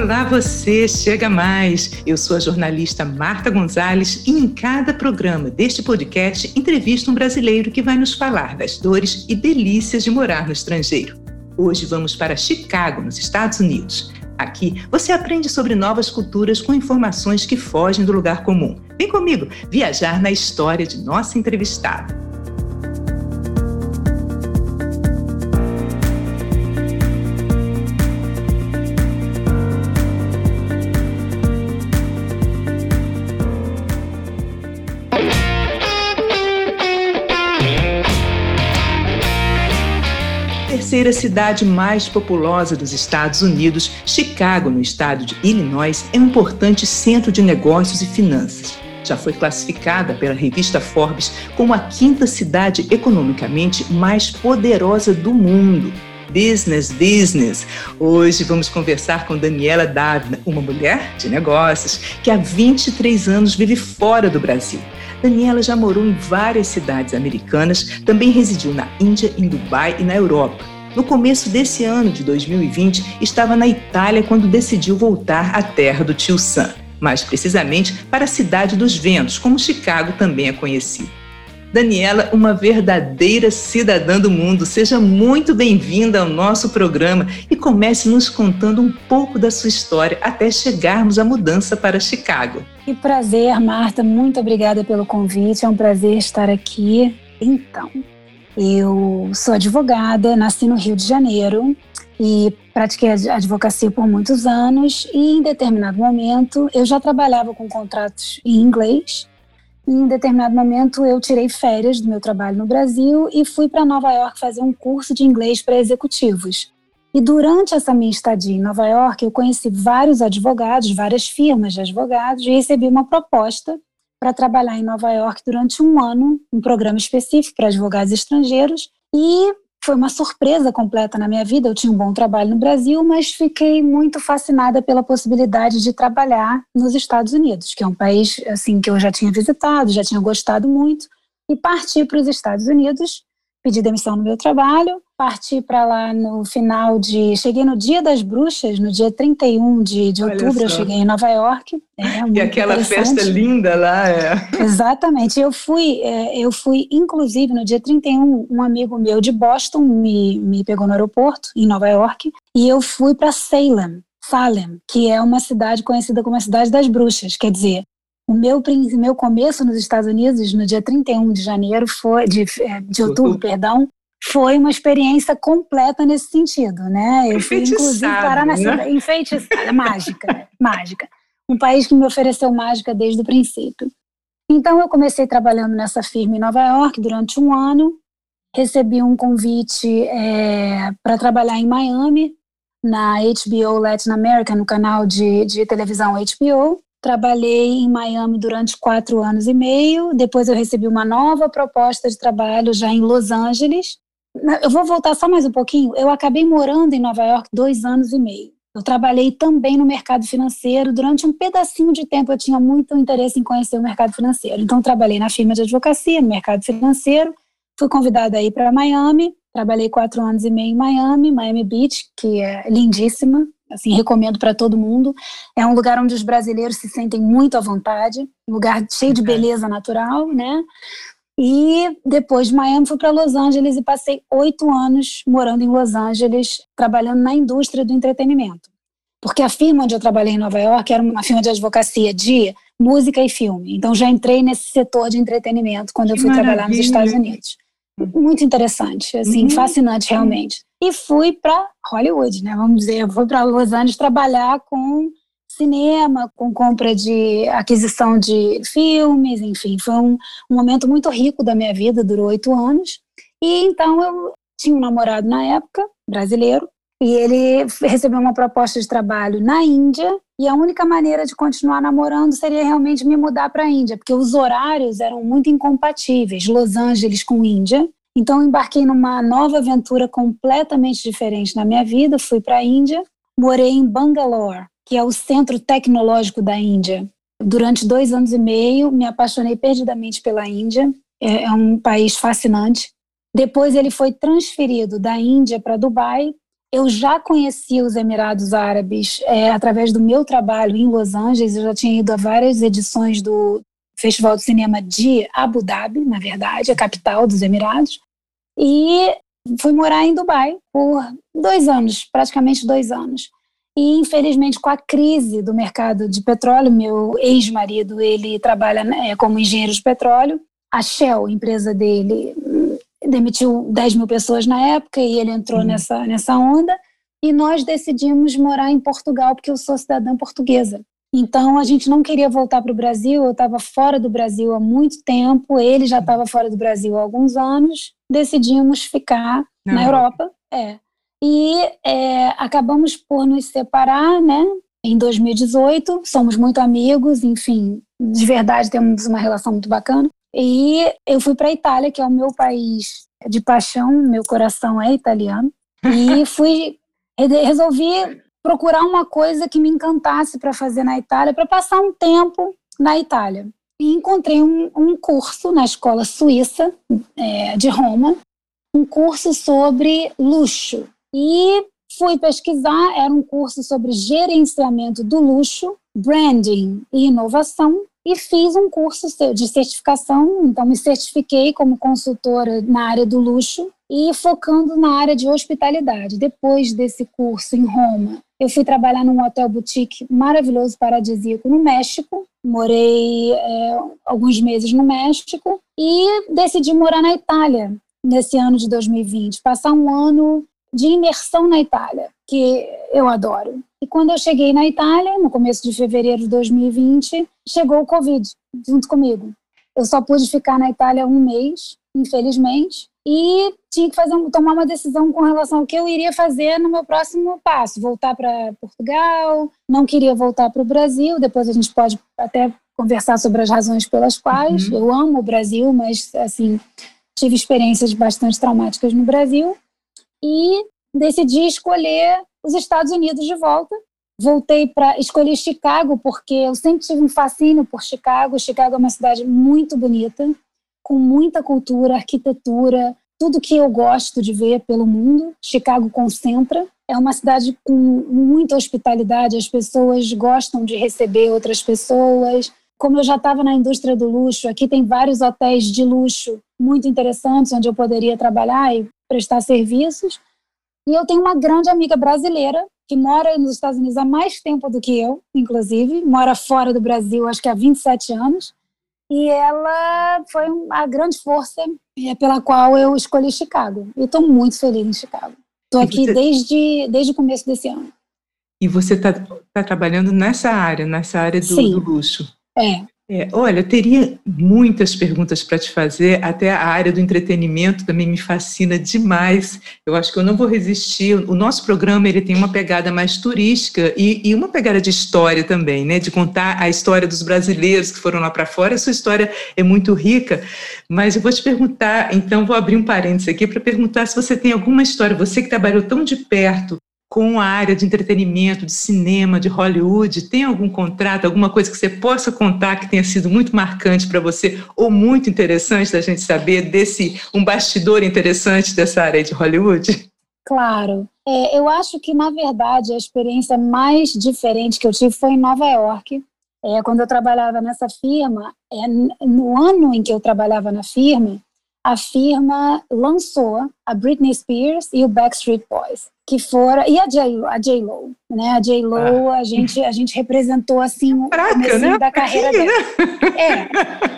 Olá você, chega mais. Eu sou a jornalista Marta Gonzalez e em cada programa deste podcast entrevisto um brasileiro que vai nos falar das dores e delícias de morar no estrangeiro. Hoje vamos para Chicago, nos Estados Unidos. Aqui você aprende sobre novas culturas com informações que fogem do lugar comum. Vem comigo viajar na história de nossa entrevistada. Terceira cidade mais populosa dos Estados Unidos, Chicago, no estado de Illinois, é um importante centro de negócios e finanças. Já foi classificada pela revista Forbes como a quinta cidade economicamente mais poderosa do mundo. Business, business. Hoje vamos conversar com Daniela Dávila, uma mulher de negócios que há 23 anos vive fora do Brasil. Daniela já morou em várias cidades americanas, também residiu na Índia, em Dubai e na Europa. No começo desse ano de 2020, estava na Itália quando decidiu voltar à terra do tio Sam, mais precisamente para a cidade dos ventos, como Chicago também é conhecida. Daniela, uma verdadeira cidadã do mundo, seja muito bem-vinda ao nosso programa e comece nos contando um pouco da sua história até chegarmos à mudança para Chicago. Que prazer, Marta, muito obrigada pelo convite, é um prazer estar aqui. Então, eu sou advogada, nasci no Rio de Janeiro e pratiquei advocacia por muitos anos e em determinado momento eu já trabalhava com contratos em inglês. E em determinado momento eu tirei férias do meu trabalho no Brasil e fui para Nova York fazer um curso de inglês para executivos. E durante essa minha estadia em Nova York, eu conheci vários advogados, várias firmas de advogados e recebi uma proposta para trabalhar em Nova York durante um ano, um programa específico para advogados estrangeiros, e foi uma surpresa completa na minha vida. Eu tinha um bom trabalho no Brasil, mas fiquei muito fascinada pela possibilidade de trabalhar nos Estados Unidos, que é um país assim que eu já tinha visitado, já tinha gostado muito, e parti para os Estados Unidos pedi demissão no meu trabalho, parti para lá no final de. Cheguei no dia das bruxas, no dia 31 de, de outubro, eu cheguei em Nova York. É, e aquela festa linda lá, é. Exatamente. Eu fui, é, eu fui, inclusive, no dia 31, um amigo meu de Boston me, me pegou no aeroporto, em Nova York, e eu fui para Salem. Salem, que é uma cidade conhecida como a cidade das bruxas, quer dizer, o meu, meu começo nos Estados Unidos, no dia 31 de janeiro, foi de, é, de outubro, perdão, foi uma experiência completa nesse sentido, né? Eu fui inclusive parar na né? enfeitiçada, mágica, mágica. Um país que me ofereceu mágica desde o princípio. Então eu comecei trabalhando nessa firma em Nova York durante um ano, recebi um convite é, para trabalhar em Miami na HBO Latin America, no canal de, de televisão HBO. Trabalhei em Miami durante quatro anos e meio. Depois eu recebi uma nova proposta de trabalho já em Los Angeles. Eu vou voltar só mais um pouquinho. Eu acabei morando em Nova York dois anos e meio. Eu trabalhei também no mercado financeiro. Durante um pedacinho de tempo eu tinha muito interesse em conhecer o mercado financeiro. Então trabalhei na firma de advocacia, no mercado financeiro. Fui convidada aí para Miami. Trabalhei quatro anos e meio em Miami, Miami Beach, que é lindíssima, assim, recomendo para todo mundo. É um lugar onde os brasileiros se sentem muito à vontade, um lugar cheio de beleza natural, né? E depois de Miami fui para Los Angeles e passei oito anos morando em Los Angeles, trabalhando na indústria do entretenimento. Porque a firma onde eu trabalhei em Nova York era uma firma de advocacia de música e filme. Então já entrei nesse setor de entretenimento quando que eu fui maravilha. trabalhar nos Estados Unidos. Muito interessante, assim, uhum. fascinante realmente e fui para Hollywood, né? Vamos dizer, eu fui para Los Angeles trabalhar com cinema, com compra de aquisição de filmes, enfim, foi um, um momento muito rico da minha vida, durou oito anos. E então eu tinha um namorado na época, brasileiro, e ele recebeu uma proposta de trabalho na Índia, e a única maneira de continuar namorando seria realmente me mudar para a Índia, porque os horários eram muito incompatíveis, Los Angeles com Índia, então, embarquei numa nova aventura completamente diferente na minha vida. Fui para a Índia, morei em Bangalore, que é o centro tecnológico da Índia. Durante dois anos e meio, me apaixonei perdidamente pela Índia. É, é um país fascinante. Depois, ele foi transferido da Índia para Dubai. Eu já conheci os Emirados Árabes é, através do meu trabalho em Los Angeles. Eu já tinha ido a várias edições do Festival de Cinema de Abu Dhabi, na verdade, a capital dos Emirados. E fui morar em Dubai por dois anos, praticamente dois anos. E infelizmente com a crise do mercado de petróleo, meu ex-marido ele trabalha né, como engenheiro de petróleo. A Shell, empresa dele, demitiu 10 mil pessoas na época e ele entrou uhum. nessa, nessa onda. E nós decidimos morar em Portugal porque eu sou cidadã portuguesa. Então a gente não queria voltar para o Brasil. Eu estava fora do Brasil há muito tempo. Ele já estava fora do Brasil há alguns anos. Decidimos ficar na Europa. É e é, acabamos por nos separar, né? Em 2018, somos muito amigos, enfim, de verdade temos uma relação muito bacana. E eu fui para a Itália, que é o meu país de paixão, meu coração é italiano, e fui resolvi procurar uma coisa que me encantasse para fazer na Itália, para passar um tempo na Itália. E encontrei um, um curso na escola suíça é, de Roma, um curso sobre luxo, e fui pesquisar, era um curso sobre gerenciamento do luxo, branding e inovação, e fiz um curso de certificação, então me certifiquei como consultora na área do luxo e focando na área de hospitalidade. Depois desse curso em Roma, eu fui trabalhar num hotel boutique maravilhoso, paradisíaco, no México. Morei é, alguns meses no México e decidi morar na Itália nesse ano de 2020, passar um ano de imersão na Itália, que eu adoro. E quando eu cheguei na Itália, no começo de fevereiro de 2020, chegou o Covid junto comigo. Eu só pude ficar na Itália um mês, infelizmente, e tinha que fazer, tomar uma decisão com relação ao que eu iria fazer no meu próximo passo. Voltar para Portugal, não queria voltar para o Brasil, depois a gente pode até conversar sobre as razões pelas quais. Uhum. Eu amo o Brasil, mas, assim, tive experiências bastante traumáticas no Brasil e decidi escolher os Estados Unidos de volta. Voltei para escolher Chicago porque eu sempre tive um fascínio por Chicago. Chicago é uma cidade muito bonita, com muita cultura, arquitetura, tudo que eu gosto de ver pelo mundo. Chicago concentra. É uma cidade com muita hospitalidade, as pessoas gostam de receber outras pessoas. Como eu já estava na indústria do luxo, aqui tem vários hotéis de luxo muito interessantes onde eu poderia trabalhar e prestar serviços. E eu tenho uma grande amiga brasileira que mora nos Estados Unidos há mais tempo do que eu, inclusive, mora fora do Brasil, acho que há 27 anos. E ela foi a grande força é, pela qual eu escolhi Chicago. E estou muito feliz em Chicago. Estou aqui você... desde, desde o começo desse ano. E você está tá trabalhando nessa área, nessa área do, do luxo? É. É, olha, eu teria muitas perguntas para te fazer, até a área do entretenimento também me fascina demais. Eu acho que eu não vou resistir. O nosso programa ele tem uma pegada mais turística e, e uma pegada de história também, né? De contar a história dos brasileiros que foram lá para fora. A sua história é muito rica, mas eu vou te perguntar, então vou abrir um parênteses aqui para perguntar se você tem alguma história, você que trabalhou tão de perto com a área de entretenimento, de cinema, de Hollywood? Tem algum contrato, alguma coisa que você possa contar que tenha sido muito marcante para você ou muito interessante da gente saber desse um bastidor interessante dessa área de Hollywood? Claro. É, eu acho que, na verdade, a experiência mais diferente que eu tive foi em Nova York. É, quando eu trabalhava nessa firma, é, no ano em que eu trabalhava na firma, a firma lançou a Britney Spears e o Backstreet Boys que fora e a J a J Lo, né? A J Lo ah. a gente a gente representou assim o começo né? da carreira dela. Né? É.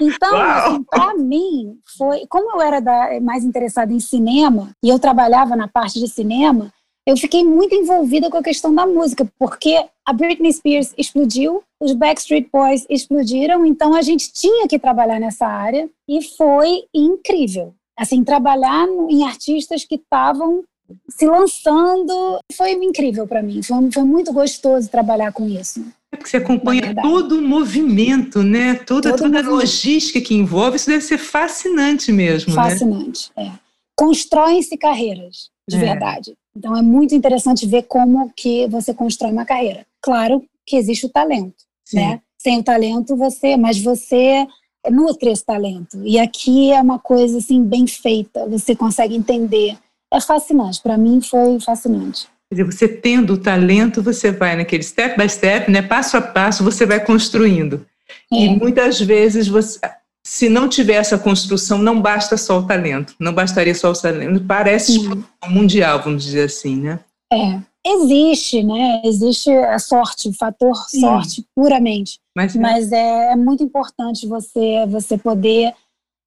Então, assim, para mim foi como eu era da, mais interessada em cinema e eu trabalhava na parte de cinema, eu fiquei muito envolvida com a questão da música, porque a Britney Spears explodiu, os Backstreet Boys explodiram, então a gente tinha que trabalhar nessa área e foi incrível. Assim, trabalhar em artistas que estavam se lançando. Foi incrível para mim, foi, foi, muito gostoso trabalhar com isso. É porque você acompanha todo o movimento, né? Toda, todo toda a logística que envolve, isso deve ser fascinante mesmo. Né? Fascinante, né? é. Constroem-se carreiras, de é. verdade. Então é muito interessante ver como que você constrói uma carreira. Claro que existe o talento, Sim. né? Sem o talento você, mas você nutre esse talento. E aqui é uma coisa assim bem feita, você consegue entender é fascinante. Para mim foi fascinante. Quer dizer, você tendo o talento, você vai naquele step by step, né, passo a passo, você vai construindo. É. E muitas vezes você, se não tiver essa construção, não basta só o talento, não bastaria só o talento. Parece mundial, vamos dizer assim, né? É, existe, né? Existe a sorte, o fator Sim. sorte puramente. Mas, é. Mas é, é, muito importante você você poder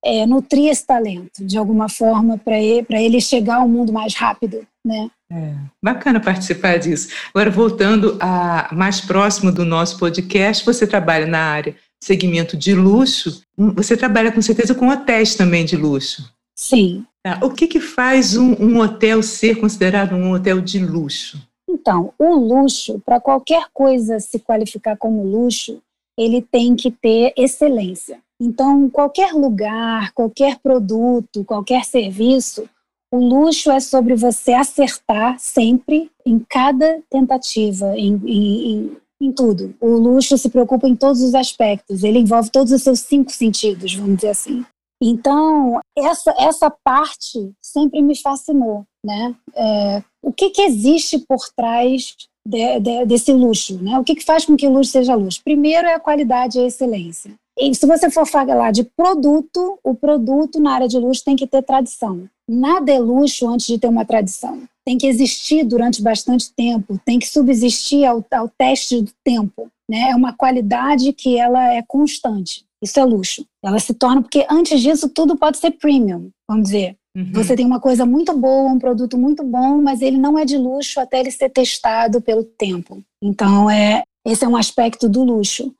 é, nutrir esse talento de alguma forma para ele, ele chegar ao mundo mais rápido, né? É, bacana participar disso. Agora, voltando a mais próximo do nosso podcast, você trabalha na área segmento de luxo, você trabalha com certeza com hotéis também de luxo. Sim. Tá. O que, que faz um, um hotel ser considerado um hotel de luxo? Então, o luxo, para qualquer coisa se qualificar como luxo, ele tem que ter excelência. Então, qualquer lugar, qualquer produto, qualquer serviço, o luxo é sobre você acertar sempre em cada tentativa, em, em, em, tudo. O luxo se preocupa em todos os aspectos, ele envolve todos os seus cinco sentidos, vamos dizer assim. Então, essa, essa parte sempre me fascinou, né? É, o que, que existe por trás de, de, desse luxo, né? O que, que faz com que o luxo seja luxo? Primeiro é a qualidade e a excelência. E se você for falar de produto, o produto na área de luxo tem que ter tradição. Nada é luxo antes de ter uma tradição. Tem que existir durante bastante tempo, tem que subsistir ao, ao teste do tempo. Né? É uma qualidade que ela é constante. Isso é luxo. Ela se torna, porque antes disso tudo pode ser premium, vamos dizer. Uhum. Você tem uma coisa muito boa, um produto muito bom, mas ele não é de luxo até ele ser testado pelo tempo. Então, é, esse é um aspecto do luxo.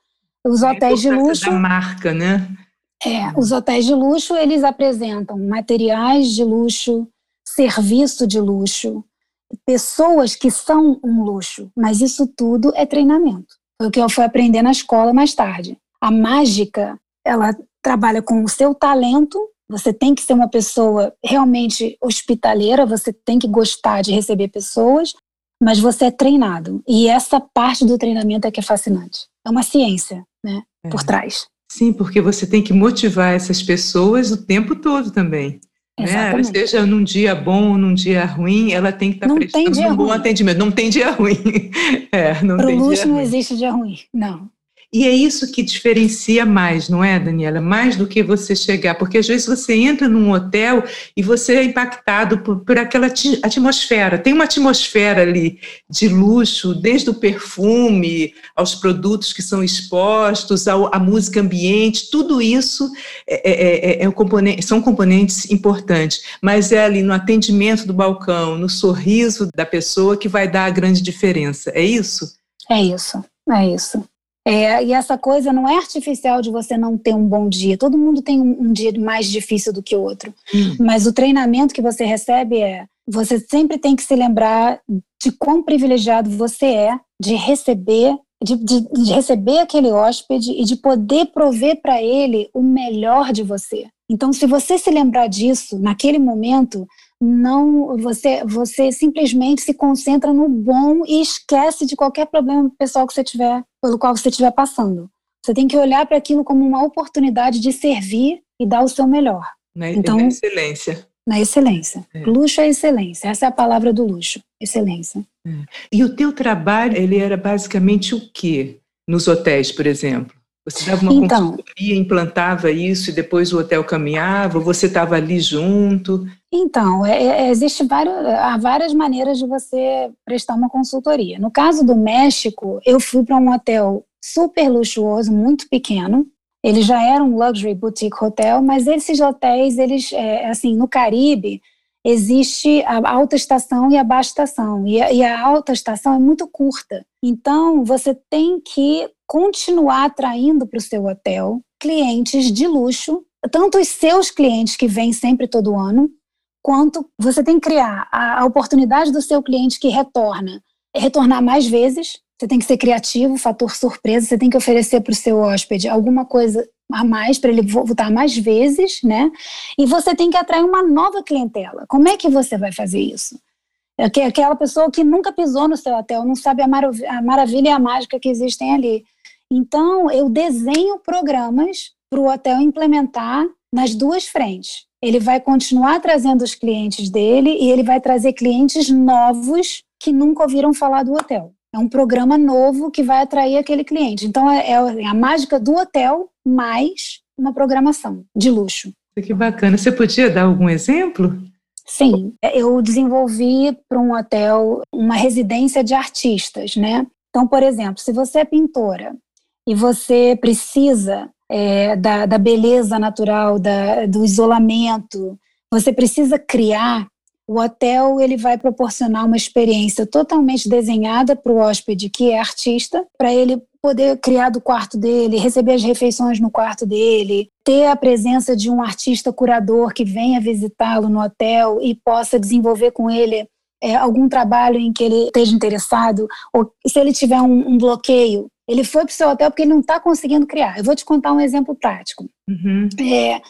Os hotéis de luxo. Da marca, né? É, os hotéis de luxo, eles apresentam materiais de luxo, serviço de luxo, pessoas que são um luxo, mas isso tudo é treinamento. Foi o que eu fui aprender na escola mais tarde. A mágica, ela trabalha com o seu talento, você tem que ser uma pessoa realmente hospitaleira, você tem que gostar de receber pessoas, mas você é treinado. E essa parte do treinamento é que é fascinante. É uma ciência, né, é. por trás. Sim, porque você tem que motivar essas pessoas o tempo todo também. Né? Seja num dia bom ou num dia ruim, ela tem que estar tá prestando um bom ruim. atendimento. Não tem dia ruim. É, não Pro tem luxo não ruim. existe dia ruim, não. E é isso que diferencia mais, não é, Daniela? Mais do que você chegar, porque às vezes você entra num hotel e você é impactado por, por aquela atmosfera. Tem uma atmosfera ali de luxo, desde o perfume aos produtos que são expostos, ao, à música ambiente, tudo isso é, é, é, é um componente, são componentes importantes, mas é ali no atendimento do balcão, no sorriso da pessoa que vai dar a grande diferença. É isso? É isso, é isso. É, e essa coisa não é artificial de você não ter um bom dia. Todo mundo tem um, um dia mais difícil do que o outro. Hum. Mas o treinamento que você recebe é: você sempre tem que se lembrar de quão privilegiado você é de receber. De, de, de receber aquele hóspede e de poder prover para ele o melhor de você. Então, se você se lembrar disso naquele momento, não você você simplesmente se concentra no bom e esquece de qualquer problema pessoal que você tiver pelo qual você estiver passando. Você tem que olhar para aquilo como uma oportunidade de servir e dar o seu melhor. Na, então, na excelência. Na excelência. É. Luxo é excelência. Essa é a palavra do luxo. Excelência. É. E o teu trabalho, ele era basicamente o quê? Nos hotéis, por exemplo? Você dava uma então, consultoria, implantava isso e depois o hotel caminhava? Você estava ali junto? Então, é, é, existe vários, há várias maneiras de você prestar uma consultoria. No caso do México, eu fui para um hotel super luxuoso, muito pequeno. Ele já era um luxury boutique hotel, mas esses hotéis, eles, é, assim, no Caribe, existe a alta estação e a baixa estação. E a, e a alta estação é muito curta. Então, você tem que continuar atraindo para o seu hotel clientes de luxo, tanto os seus clientes que vêm sempre todo ano, quanto você tem que criar a, oportunidade do seu cliente que retorna, retornar mais vezes. Você tem que ser criativo, fator surpresa, você tem que oferecer para o seu hóspede alguma coisa a mais para ele voltar mais vezes, né? E você tem que atrair uma nova clientela. Como é que você vai fazer isso? É aquela pessoa que nunca pisou no seu hotel, não sabe a, a maravilha e a mágica que existem ali. Então, eu desenho programas para o hotel implementar nas duas frentes. Ele vai continuar trazendo os clientes dele e ele vai trazer clientes novos que nunca ouviram falar do hotel. É um programa novo que vai atrair aquele cliente. Então, é, é a mágica do hotel mais uma programação de luxo. Que bacana. Você podia dar algum exemplo? Sim, eu desenvolvi para um hotel uma residência de artistas, né? Então, por exemplo, se você é pintora e você precisa é, da, da, beleza natural, da, do isolamento, você precisa criar, o hotel ele vai proporcionar uma experiência totalmente desenhada para o hóspede que é artista, para ele poder criar do quarto dele, receber as refeições no quarto dele, ter a presença de um artista curador que venha visitá-lo no hotel e possa desenvolver com ele é, algum trabalho em que ele esteja interessado, ou se ele tiver um, um bloqueio, ele foi para o seu hotel porque ele não está conseguindo criar. Eu vou te contar um exemplo prático. Uhum. É,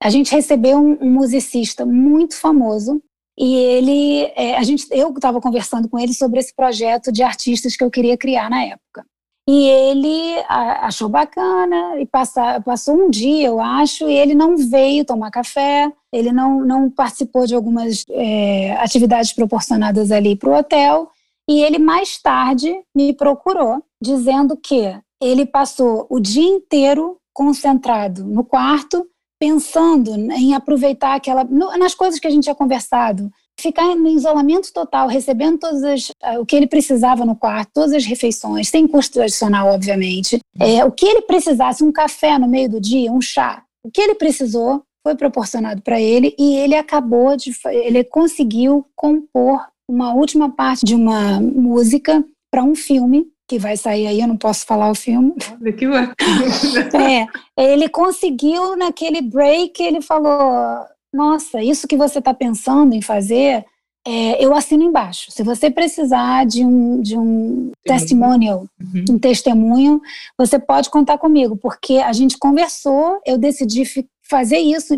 a gente recebeu um, um, musicista muito famoso e ele, é, a gente, eu estava conversando com ele sobre esse projeto de artistas que eu queria criar na época. E ele achou bacana e passa, passou um dia, eu acho, e ele não veio tomar café, ele não, não participou de algumas é, atividades proporcionadas ali para o hotel. E ele mais tarde me procurou, dizendo que ele passou o dia inteiro concentrado no quarto, pensando em aproveitar aquela nas coisas que a gente tinha conversado, ficar no isolamento total, recebendo todas as, o que ele precisava no quarto, todas as refeições, sem custo adicional, obviamente. É, o que ele precisasse, um café no meio do dia, um chá, o que ele precisou foi proporcionado para ele e ele acabou de, ele conseguiu compor uma última parte de uma música para um filme que vai sair aí, eu não posso falar o filme. Olha que bacana. É, ele conseguiu naquele break, ele falou: nossa, isso que você está pensando em fazer, é, eu assino embaixo. Se você precisar de um, de um testimonial, uhum. um testemunho, você pode contar comigo, porque a gente conversou, eu decidi fazer isso,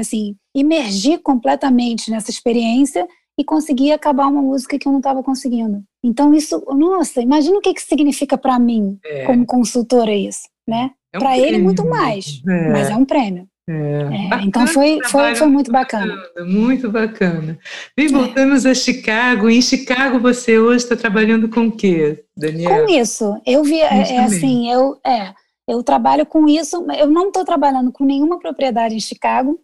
assim, imergir completamente nessa experiência e conseguir acabar uma música que eu não estava conseguindo. Então isso, nossa, imagina o que que significa para mim é. como consultora isso, né? É um para ele muito mais, é. mas é um prêmio. É, é, então foi, foi, foi muito bacana. bacana. Muito bacana. Bem, voltamos é. a Chicago. Em Chicago você hoje está trabalhando com o quê, Daniela? Com isso. Eu vi, é, é assim, eu, é, eu trabalho com isso. Eu não estou trabalhando com nenhuma propriedade em Chicago.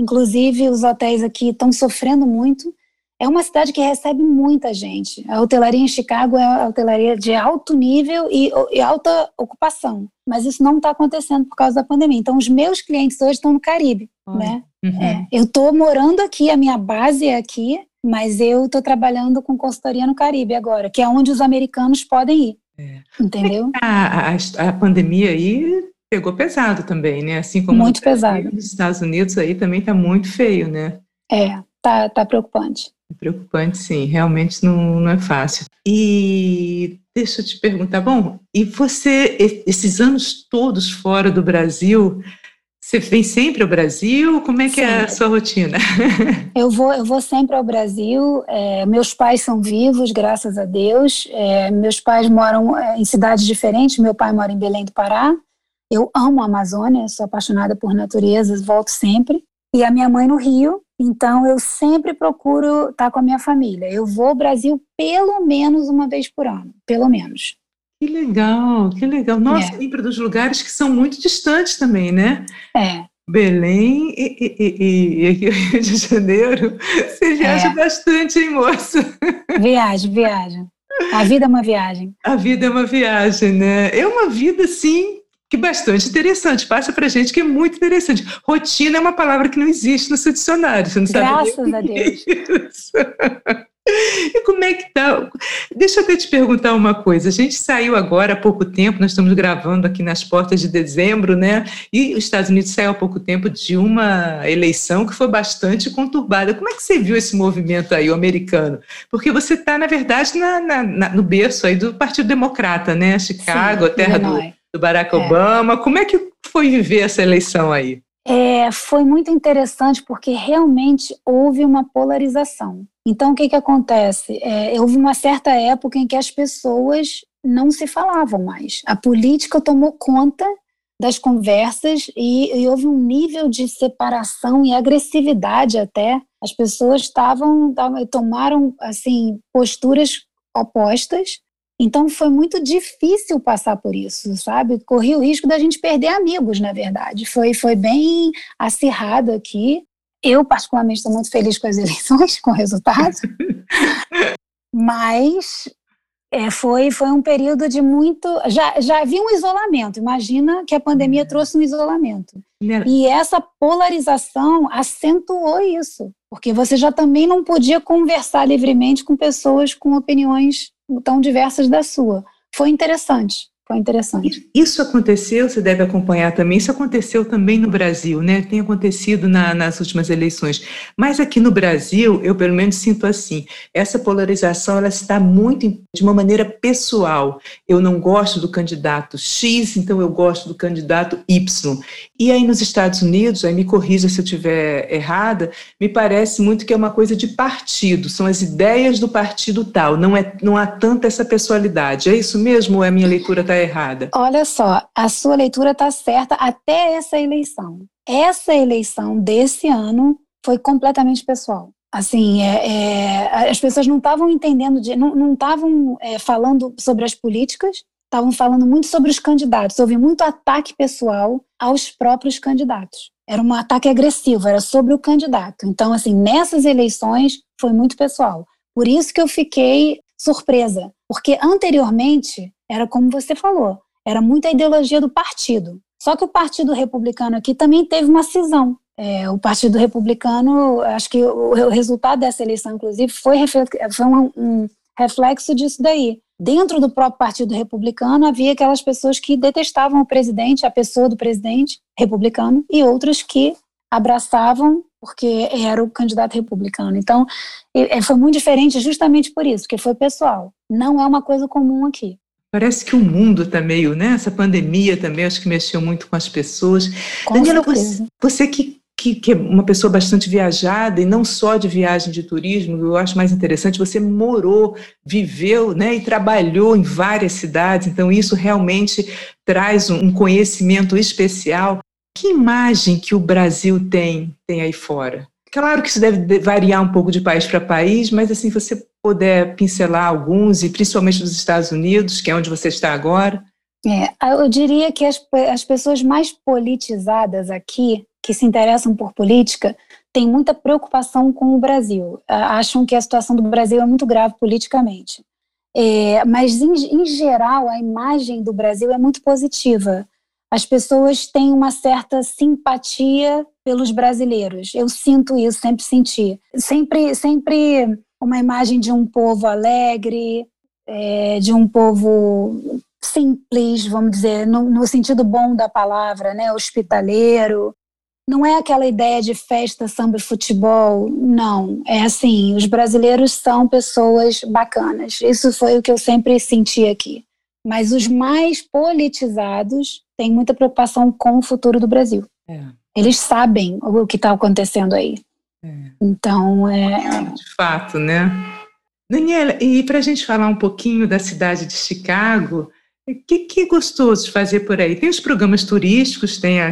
Inclusive, os hotéis aqui estão sofrendo muito é uma cidade que recebe muita gente. A hotelaria em Chicago é a hotelaria de alto nível e, e alta ocupação, mas isso não está acontecendo por causa da pandemia. Então, os meus clientes hoje estão no Caribe, né? Uhum. É, eu estou morando aqui, a minha base é aqui, mas eu estou trabalhando com consultoria no Caribe agora, que é onde os americanos podem ir. É. Entendeu? A, a, a pandemia aí pegou pesado também, né? Assim como muito pesado. Nos Estados Unidos aí também está muito feio, né? É, tá, tá preocupante. Preocupante, sim, realmente não, não é fácil. E deixa eu te perguntar, bom, e você, esses anos todos fora do Brasil, você vem sempre ao Brasil? Como é que sempre. é a sua rotina? Eu vou, eu vou sempre ao Brasil. É, meus pais são vivos, graças a Deus. É, meus pais moram é, em cidades diferentes. Meu pai mora em Belém do Pará. Eu amo a Amazônia, sou apaixonada por natureza, volto sempre. E a minha mãe no Rio. Então, eu sempre procuro estar com a minha família. Eu vou ao Brasil pelo menos uma vez por ano, pelo menos. Que legal, que legal. Nossa, é. lembra dos lugares que são muito distantes também, né? É. Belém e, e, e, e aqui Rio de Janeiro, você viaja é. bastante, hein, moça? Viagem, viagem. A vida é uma viagem. A vida é uma viagem, né? É uma vida, sim, que bastante interessante. Passa para gente que é muito interessante. Rotina é uma palavra que não existe no seu dicionário. Você não Graças sabe a Deus. É e como é que tá? Deixa eu até te perguntar uma coisa. A gente saiu agora há pouco tempo, nós estamos gravando aqui nas portas de dezembro, né? E os Estados Unidos saiu há pouco tempo de uma eleição que foi bastante conturbada. Como é que você viu esse movimento aí, o americano? Porque você está, na verdade, na, na, na, no berço aí do Partido Democrata, né? Chicago, Sim, a terra do, do Barack é. Obama. Como é que foi viver essa eleição aí? É, foi muito interessante porque realmente houve uma polarização. Então, o que, que acontece? É, houve uma certa época em que as pessoas não se falavam mais. A política tomou conta das conversas e, e, houve um nível de separação e agressividade até. As pessoas estavam tomaram assim posturas opostas. Então foi muito difícil passar por isso, sabe? Corri o risco da gente perder amigos, na verdade. Foi foi bem acirrado aqui. Eu particularmente estou muito feliz com as eleições, com o resultado. Mas é, foi, foi um período de muito. Já, já havia um isolamento, imagina que a pandemia uhum. trouxe um isolamento. Né? E essa polarização acentuou isso, porque você já também não podia conversar livremente com pessoas com opiniões tão diversas da sua. Foi interessante. Foi interessante. Isso aconteceu, você deve acompanhar também, isso aconteceu também no Brasil, né? Tem acontecido na, nas últimas eleições. Mas aqui no Brasil, eu pelo menos sinto assim, essa polarização ela está muito de uma maneira pessoal. Eu não gosto do candidato X, então eu gosto do candidato Y. E aí nos Estados Unidos, aí me corrija se eu estiver errada, me parece muito que é uma coisa de partido, são as ideias do partido tal, não, é, não há tanta essa pessoalidade. É isso mesmo ou é a minha leitura está está errada? Olha só, a sua leitura está certa até essa eleição. Essa eleição desse ano foi completamente pessoal. Assim, é, é, as pessoas não estavam entendendo, de, não estavam é, falando sobre as políticas, estavam falando muito sobre os candidatos. Houve muito ataque pessoal aos próprios candidatos. Era um ataque agressivo, era sobre o candidato. Então, assim, nessas eleições foi muito pessoal. Por isso que eu fiquei surpresa, porque anteriormente era como você falou, era muita ideologia do partido. Só que o Partido Republicano aqui também teve uma cisão. É, o Partido Republicano, acho que o, o, resultado dessa eleição, inclusive, foi, foi um, um reflexo disso daí. Dentro do próprio Partido Republicano havia aquelas pessoas que detestavam o presidente, a pessoa do presidente republicano, e outras que abraçavam porque era o candidato republicano. Então, foi muito diferente justamente por isso, porque foi pessoal. Não é uma coisa comum aqui. Parece que o mundo está meio, né? Essa pandemia também acho que mexeu muito com as pessoas. Com Daniela, você, você que, que, que, é uma pessoa bastante viajada e não só de viagem de turismo, eu acho mais interessante, você morou, viveu né, e trabalhou em várias cidades, então isso realmente traz um conhecimento especial. Que imagem que o Brasil tem, tem aí fora? Claro que isso deve variar um pouco de país para país, mas assim, você puder pincelar alguns, e principalmente dos Estados Unidos, que é onde você está agora. É, eu diria que as, as pessoas mais politizadas aqui, que se interessam por política, têm muita preocupação com o Brasil. Acham que a situação do Brasil é muito grave politicamente. É, mas, em, em geral, a imagem do Brasil é muito positiva as pessoas têm uma certa simpatia pelos brasileiros. Eu sinto isso, sempre senti. Sempre, sempre uma imagem de um povo alegre, é, de um povo simples, vamos dizer, no, no, sentido bom da palavra, né, hospitaleiro. Não é aquela ideia de festa, samba e futebol, não. É assim, os brasileiros são pessoas bacanas. Isso foi o que eu sempre senti aqui. Mas os mais politizados têm muita preocupação com o futuro do Brasil. É. Eles sabem o que está acontecendo aí. É. Então, é. De fato, né? Daniela, e para a gente falar um pouquinho da cidade de Chicago, o que, que é gostoso de fazer por aí? Tem os programas turísticos, tem a,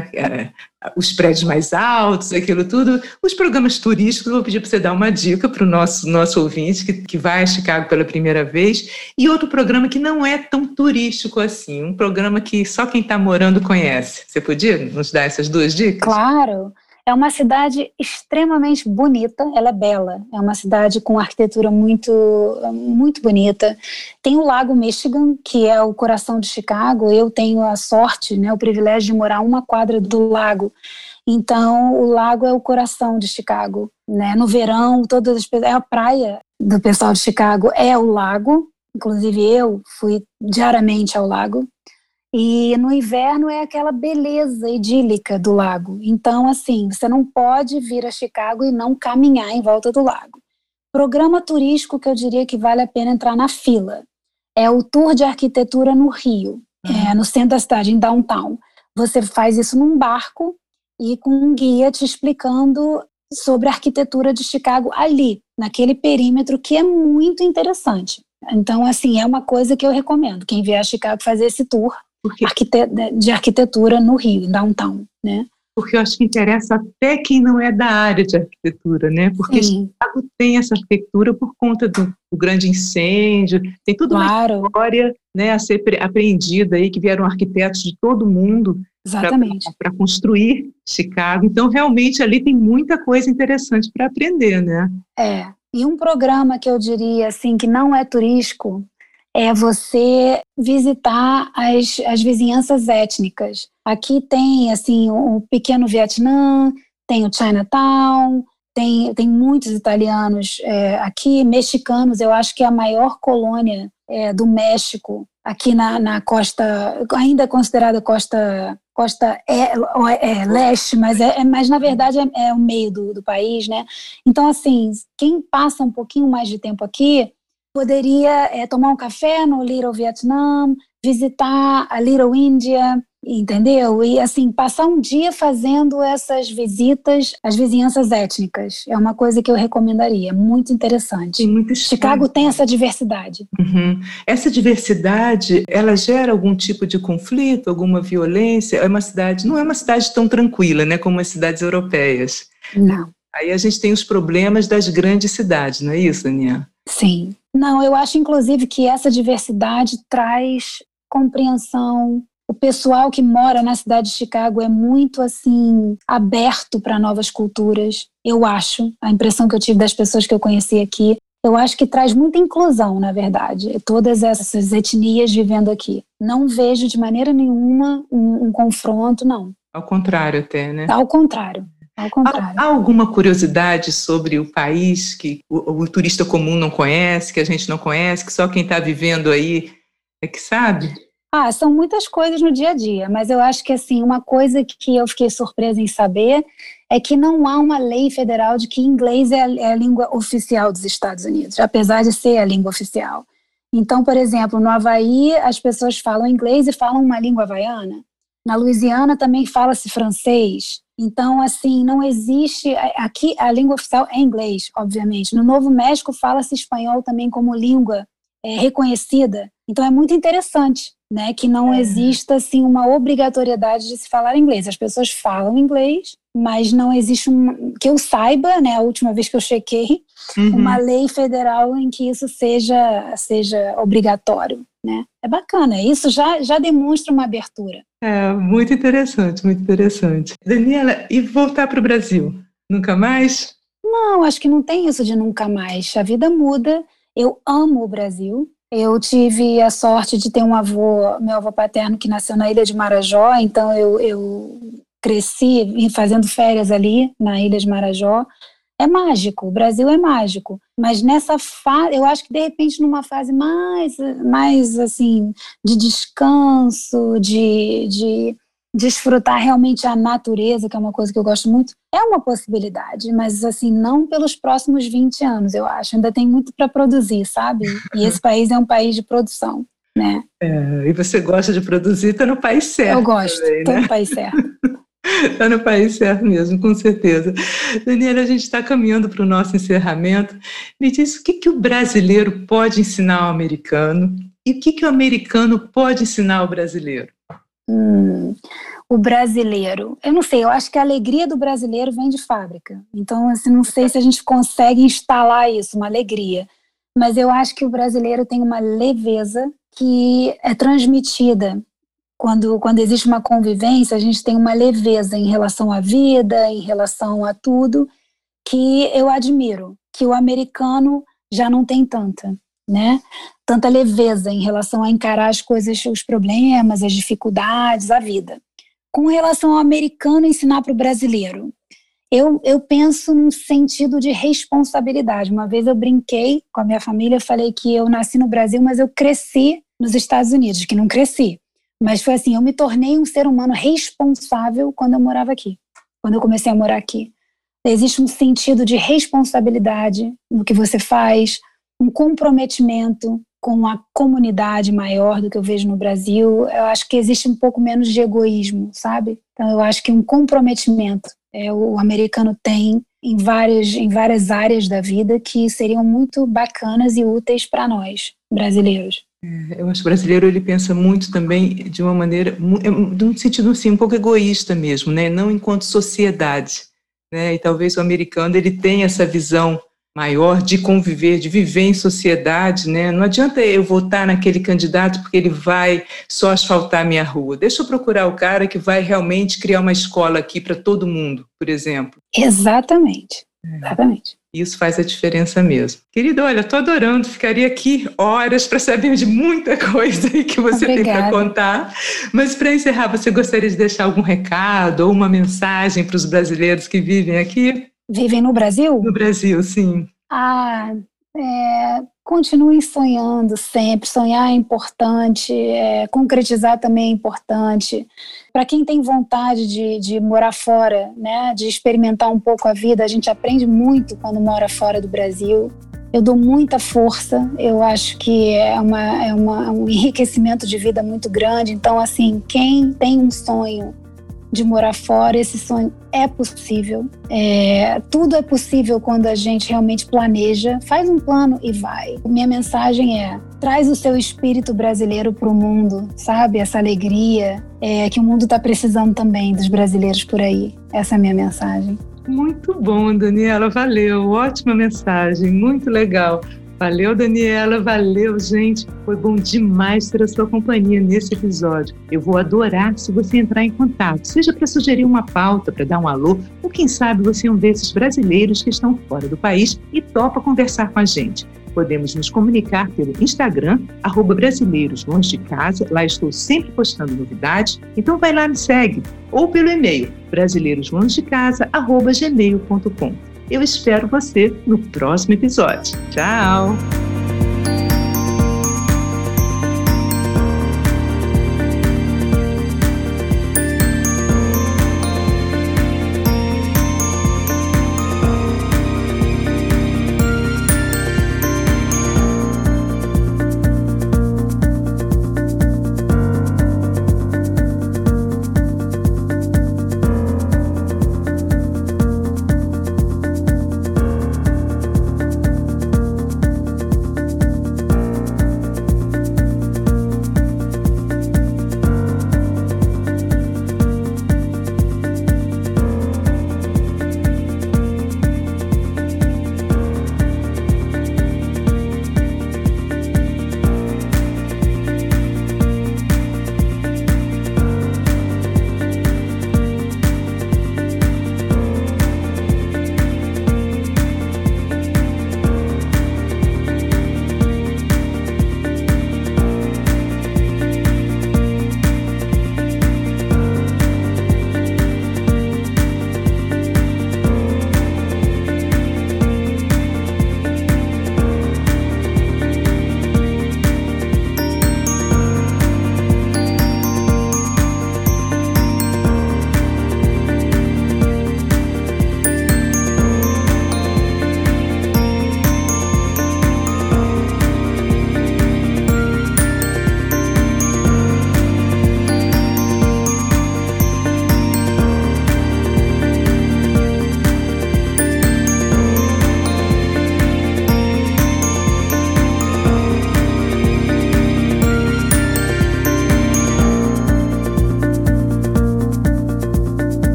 a, os prédios mais altos, aquilo tudo. Os programas turísticos, eu vou pedir para você dar uma dica para o nosso, nosso ouvinte que, que vai a Chicago pela primeira vez. E outro programa que não é tão turístico assim, um programa que só quem está morando conhece. Você podia nos dar essas duas dicas? Claro. É uma cidade extremamente bonita, ela é bela, é uma cidade com arquitetura muito, muito bonita. Tem o Lago Michigan, que é o coração de Chicago. Eu tenho a sorte, né, o privilégio de morar uma quadra do lago. Então, o lago é o coração de Chicago. Né? No verão, todas as é a praia do pessoal de Chicago é o lago. Inclusive, eu fui diariamente ao lago. E no inverno é aquela beleza idílica do lago. Então, assim, você não pode vir a Chicago e não caminhar em volta do lago. Programa turístico que eu diria que vale a pena entrar na fila é o Tour de Arquitetura no Rio, uhum. é, no centro da cidade, em downtown. Você faz isso num barco e com um guia te explicando sobre a arquitetura de Chicago ali, naquele perímetro que é muito interessante. Então, assim, é uma coisa que eu recomendo. Quem vier a Chicago fazer esse tour Porque, de arquitetura no Rio, em downtown, né? porque eu acho que interessa até quem não é da área de arquitetura, né? Porque Sim. Chicago tem essa arquitetura por conta do, do grande incêndio, tem tudo claro. uma história né, a ser apreendida aí, que vieram arquitetos de todo mundo para construir Chicago. Então, realmente, ali tem muita coisa interessante para aprender, né? É. E um programa que eu diria, assim, que não é turístico, é você visitar as, as vizinhanças étnicas. Aqui tem, assim, o pequeno Vietnã, tem o Chinatown, tem, tem muitos italianos é, aqui, mexicanos, eu acho que é a maior colônia é, do México, aqui na, na costa, ainda considerada costa costa é, é, leste, mas é, é, mas na verdade é, é o meio do, do país, né? Então assim, quem passa um pouquinho mais de tempo aqui poderia é, tomar um café no Little Vietnam, visitar a Little India, entendeu? E assim, passar um dia fazendo essas visitas às vizinhanças étnicas. É uma coisa que eu recomendaria, muito interessante. Tem muito Chicago tem essa diversidade. Uhum. Essa diversidade, ela gera algum tipo de conflito, alguma violência? É uma cidade, não é uma cidade tão tranquila, né, como as cidades europeias. Não. Aí a gente tem os problemas das grandes cidades, não é isso, Aninha? Sim. Não, eu acho inclusive que essa diversidade traz compreensão. O pessoal que mora na cidade de Chicago é muito assim aberto para novas culturas. Eu acho, a impressão que eu tive das pessoas que eu conheci aqui, eu acho que traz muita inclusão, na verdade, todas essas etnias vivendo aqui. Não vejo de maneira nenhuma um, um confronto, não. Ao contrário, até, né? Ao contrário. Há alguma curiosidade sobre o país que o, o, turista comum não conhece, que a gente não conhece, que só quem está vivendo aí é que sabe? Ah, são muitas coisas no dia a dia, mas eu acho que assim uma coisa que eu fiquei surpresa em saber é que não há uma lei federal de que inglês é a, é a língua oficial dos Estados Unidos, apesar de ser a língua oficial. Então, por exemplo, no Havaí as pessoas falam inglês e falam uma língua havaiana. Na Louisiana também fala-se francês. Então, assim, não existe. Aqui a língua oficial é inglês, obviamente. No Novo México fala-se espanhol também como língua é, reconhecida. Então, é muito interessante. Né, que não é. exista assim uma obrigatoriedade de se falar inglês. As pessoas falam inglês, mas não existe um, que eu saiba, né, a última vez que eu chequei, uhum. uma lei federal em que isso seja seja obrigatório, né? É bacana. Isso já já demonstra uma abertura. É, muito interessante, muito interessante. Daniela, e voltar para o Brasil? Nunca mais? Não, acho que não tem isso de nunca mais. A vida muda. Eu amo o Brasil. Eu tive a sorte de ter um avô, meu avô paterno, que nasceu na ilha de Marajó, então eu, eu cresci fazendo férias ali na ilha de Marajó é mágico, o Brasil é mágico, mas nessa fase, eu acho que de repente numa fase mais, mais assim, de descanso, de, de desfrutar realmente a natureza, que é uma coisa que eu gosto muito, é uma possibilidade, mas assim, não pelos próximos 20 anos, eu acho, ainda tem muito para produzir, sabe? E esse país é um país de produção. Né? É, e você gosta de produzir, está no país certo. Eu gosto, estou né? no país certo. Está no país certo mesmo, com certeza. Daniela, a gente está caminhando para o nosso encerramento. Me diz o que, que o brasileiro pode ensinar ao americano e o que, que o americano pode ensinar ao brasileiro? Hum, o brasileiro, eu não sei, eu acho que a alegria do brasileiro vem de fábrica. Então, assim, não sei se a gente consegue instalar isso, uma alegria. Mas eu acho que o brasileiro tem uma leveza que é transmitida quando, quando existe uma convivência, a gente tem uma leveza em relação à vida, em relação a tudo, que eu admiro, que o americano já não tem tanta, né? Tanta leveza em relação a encarar as coisas, os problemas, as dificuldades, a vida. Com relação ao americano ensinar para o brasileiro, eu, eu penso num sentido de responsabilidade. Uma vez eu brinquei com a minha família, falei que eu nasci no Brasil, mas eu cresci nos Estados Unidos, que não cresci. Mas foi assim, eu me tornei um ser humano responsável quando eu morava aqui, quando eu comecei a morar aqui. Existe um sentido de responsabilidade no que você faz, um comprometimento com a comunidade maior do que eu vejo no Brasil. Eu acho que existe um pouco menos de egoísmo, sabe? Então eu acho que um comprometimento é, o americano tem em várias, em várias áreas da vida que seriam muito bacanas e úteis para nós, brasileiros. É, eu acho que o brasileiro ele pensa muito também de uma maneira, de um sentido assim, um pouco egoísta mesmo, né? Não enquanto sociedade, né? E talvez o americano ele tenha essa visão maior de conviver, de viver em sociedade, né? Não adianta eu votar naquele candidato porque ele vai só asfaltar minha rua. Deixa eu procurar o cara que vai realmente criar uma escola aqui para todo mundo, por exemplo. Exatamente. É. Exatamente. Isso faz a diferença mesmo. Querido, olha, estou adorando, ficaria aqui horas para saber de muita coisa que você Obrigada. tem para contar. Mas para encerrar, você gostaria de deixar algum recado ou uma mensagem para os brasileiros que vivem aqui? Vivem no Brasil? No Brasil, sim. Ah, é, continuem sonhando sempre. Sonhar é importante, é, concretizar também é importante. Para quem tem vontade de, de morar fora, né, de experimentar um pouco a vida, a gente aprende muito quando mora fora do Brasil. Eu dou muita força, eu acho que é, uma, é uma, um enriquecimento de vida muito grande. Então, assim, quem tem um sonho de morar fora, esse sonho é possível. É, tudo é possível quando a gente realmente planeja, faz um plano e vai. Minha mensagem é: traz o seu espírito brasileiro para o mundo, sabe? Essa alegria é, que o mundo está precisando também dos brasileiros por aí. Essa é a minha mensagem. Muito bom, Daniela, valeu. Ótima mensagem, muito legal. Valeu, Daniela, valeu, gente. Foi bom demais ter a sua companhia nesse episódio. Eu vou adorar se você entrar em contato, seja para sugerir uma pauta, para dar um alô, ou quem sabe você é um desses brasileiros que estão fora do país e topa conversar com a gente. Podemos nos comunicar pelo Instagram, arroba Brasileiros Longe de Casa. Lá estou sempre postando novidades. Então vai lá e me segue. Ou pelo e-mail, brasileiroslongedecasa.gmail.com. Eu espero você no próximo episódio. Tchau!